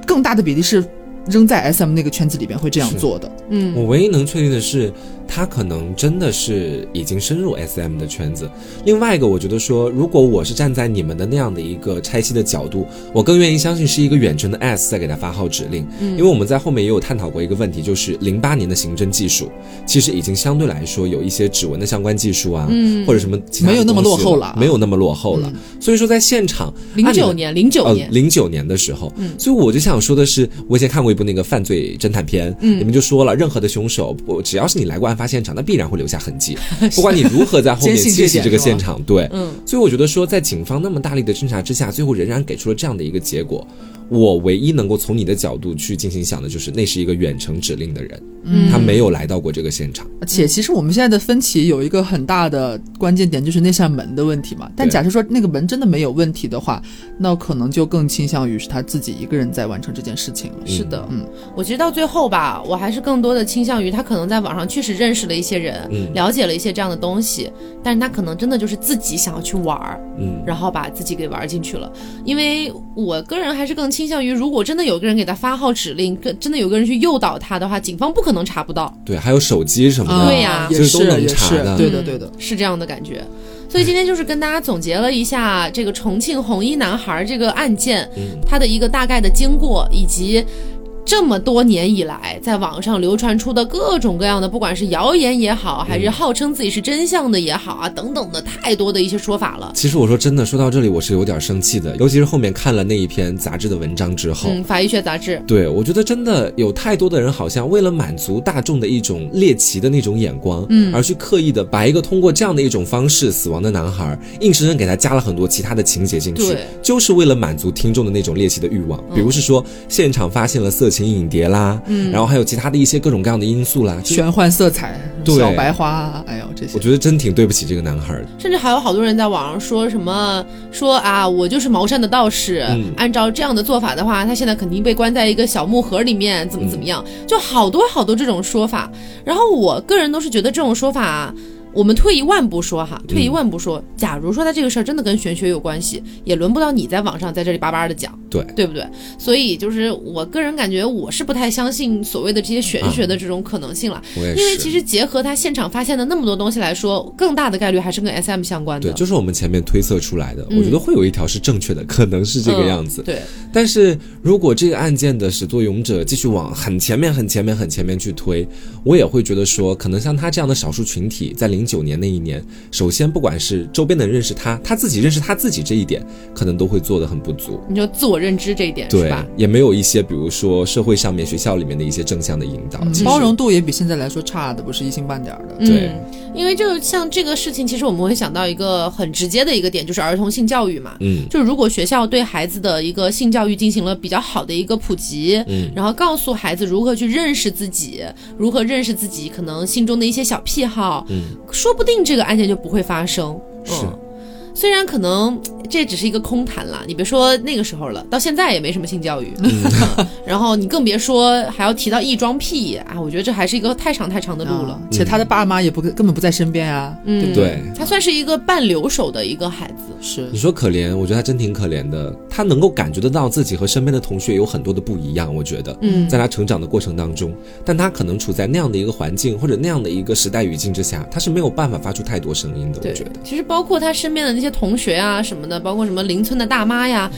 更大的比例是扔在 SM 那个圈子里边会这样做的。嗯我唯一能确定的是，他可能真的是已经深入 SM 的圈子。另外一个，我觉得说，如果我是站在你们的那样的一个拆析的角度，我更愿意相信是一个远程的 S 在给他发号指令。嗯因为我们在后面也有探讨过一个问题，就是零八年的刑侦技术其实已经相对来说有一些指纹的相关技术啊，嗯或者什么其他没有那么落后了啊没有那么落后了。所以说在现场，零九年，零九呃，年，零九年的时候，嗯所以我就想说的是，我以前看过一部那个犯罪侦探片，嗯。里面就说了，任何的凶手，我只要是你来过案发现场，那必然会留下痕迹，不管你如何在后面清洗这窃喜这个现场，对，嗯。所以我觉得说，在警方那么大力的侦查之下，最后仍然给出了这样的一个结果。我唯一能够从你的角度去进行想的就是，那是一个远程指令的人，嗯他没有来到过这个现场。且其实我们现在的分歧有一个很大的关键点，就是那扇门的问题嘛。但假设说那个门真的没有问题的话，那可能就更倾向于是他自己一个人在完成这件事情了。是的，嗯，我其实到最后吧，我还是更多的倾向于他可能在网上确实认识了一些人，嗯了解了一些这样的东西，但是他可能真的就是自己想要去玩儿，嗯，然后把自己给玩进去了。因为我个人还是更倾向于，如果真的有个人给他发号指令，跟真的有个人去诱导他的话，警方不可能查不到，对，还有手机什么的，对呀也是都能是也是，查的嗯对的对的。是这样的感觉。所以今天就是跟大家总结了一下这个重庆红衣男孩这个案件，嗯它的一个大概的经过，以及这么多年以来在网上流传出的各种各样的，不管是谣言也好，还是号称自己是真相的也好啊，等等的太多的一些说法了。其实我说真的，说到这里我是有点生气的，尤其是后面看了那一篇杂志的文章之后。嗯，法医学杂志，对，我觉得真的有太多的人好像为了满足大众的一种猎奇的那种眼光，嗯而去刻意的把一个通过这样的一种方式死亡的男孩，硬生生给他加了很多其他的情节进去对，就是为了满足听众的那种猎奇的欲望。比如是说现场发现了色情影碟啦，嗯，然后还有其他的一些各种各样的因素啦，玄幻色彩，对小白花，哎呦这些我，觉得真挺对不起这个男孩儿的。甚至还有好多人在网上说什么说啊，我就是茅山的道士，嗯按照这样的做法的话，他现在肯定被关在一个小木盒里面，怎么怎么样，就好多好多这种说法。然后我个人都是觉得这种说法。我们退一万步说哈，退一万步说，假如说他这个事儿真的跟玄学有关系，也轮不到你在网上在这里叭叭的讲，对，对不对？所以就是我个人感觉，我是不太相信所谓的这些玄学的这种可能性了。因为其实结合他现场发现的那么多东西来说，更大的概率还是跟 SM 相关的。对，就是我们前面推测出来的，嗯我觉得会有一条是正确的，可能是这个样子。嗯对，但是如果这个案件的始作俑者继续往很前面、很前面、很前面去推，我也会觉得说，可能像他这样的少数群体，在零九年那一年，首先不管是周边的人认识他，他自己认识他自己这一点，可能都会做的很不足。你就自我认知这一点是对吧？，也没有一些比如说社会上面、学校里面的一些正向的引导，嗯其实包容度也比现在来说差的不是一星半点儿的。对嗯，因为就像这个事情，其实我们会想到一个很直接的一个点，就是儿童性教育嘛。嗯就如果学校对孩子的一个性教育进行了比较好的一个普及，嗯然后告诉孩子如何去认识自己，如何认识自己可能心中的一些小癖好，嗯，说不定这个案件就不会发生。是嗯虽然可能这只是一个空谈了，你别说那个时候了，到现在也没什么性教育，嗯 然后你更别说还要提到异装癖啊，我觉得这还是一个太长太长的路了。啊且他的爸妈也不根本不在身边啊，嗯，对不对他算是一个半留守的一个孩子。是你说可怜，我觉得他真挺可怜的。他能够感觉得到自己和身边的同学有很多的不一样，我觉得，嗯在他成长的过程当中，但他可能处在那样的一个环境或者那样的一个时代语境之下，他是没有办法发出太多声音的。我觉得，，其实包括他身边的那些同学啊什么的，包括什么邻村的大妈呀，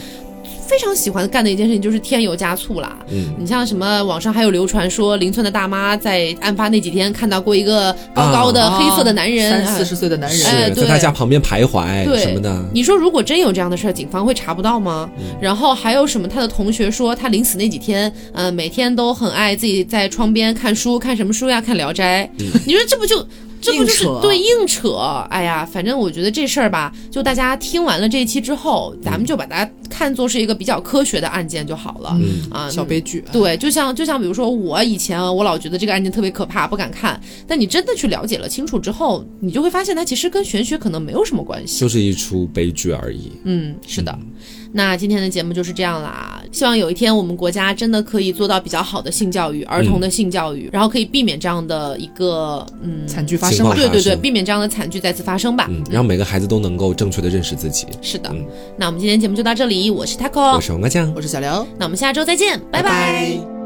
非常喜欢干的一件事情就是添油加醋啦。嗯，你像什么网上还有流传说邻村的大妈在案发那几天看到过一个高高的啊黑色的男人，啊三四十岁的男人，哎在他家旁边徘徊对什么的。你说如果真有这样的事儿，警方会查不到吗？嗯然后还有什么？他的同学说他临死那几天，呃，每天都很爱自己在窗边看书，看什么书呀？看《聊斋》嗯你说这不就？这不就是对硬扯？哎呀，反正我觉得这事儿吧，就大家听完了这一期之后，咱们就把它看作是一个比较科学的案件就好了、嗯啊。小悲剧。对，就像就像比如说我以前我老觉得这个案件特别可怕，不敢看。但你真的去了解了清楚之后，你就会发现它其实跟玄学可能没有什么关系。就是一出悲剧而已。嗯，是的。那今天的节目就是这样啦。希望有一天我们国家真的可以做到比较好的性教育，儿童的性教育，然后可以避免这样的一个嗯惨剧发生吧？对对对，避免这样的惨剧再次发生吧。嗯，让每个孩子都能够正确的认识自己。是的。嗯那我们今天节目就到这里，我是 Taco，我是王麻酱我是小刘，那我们下周再见，拜拜拜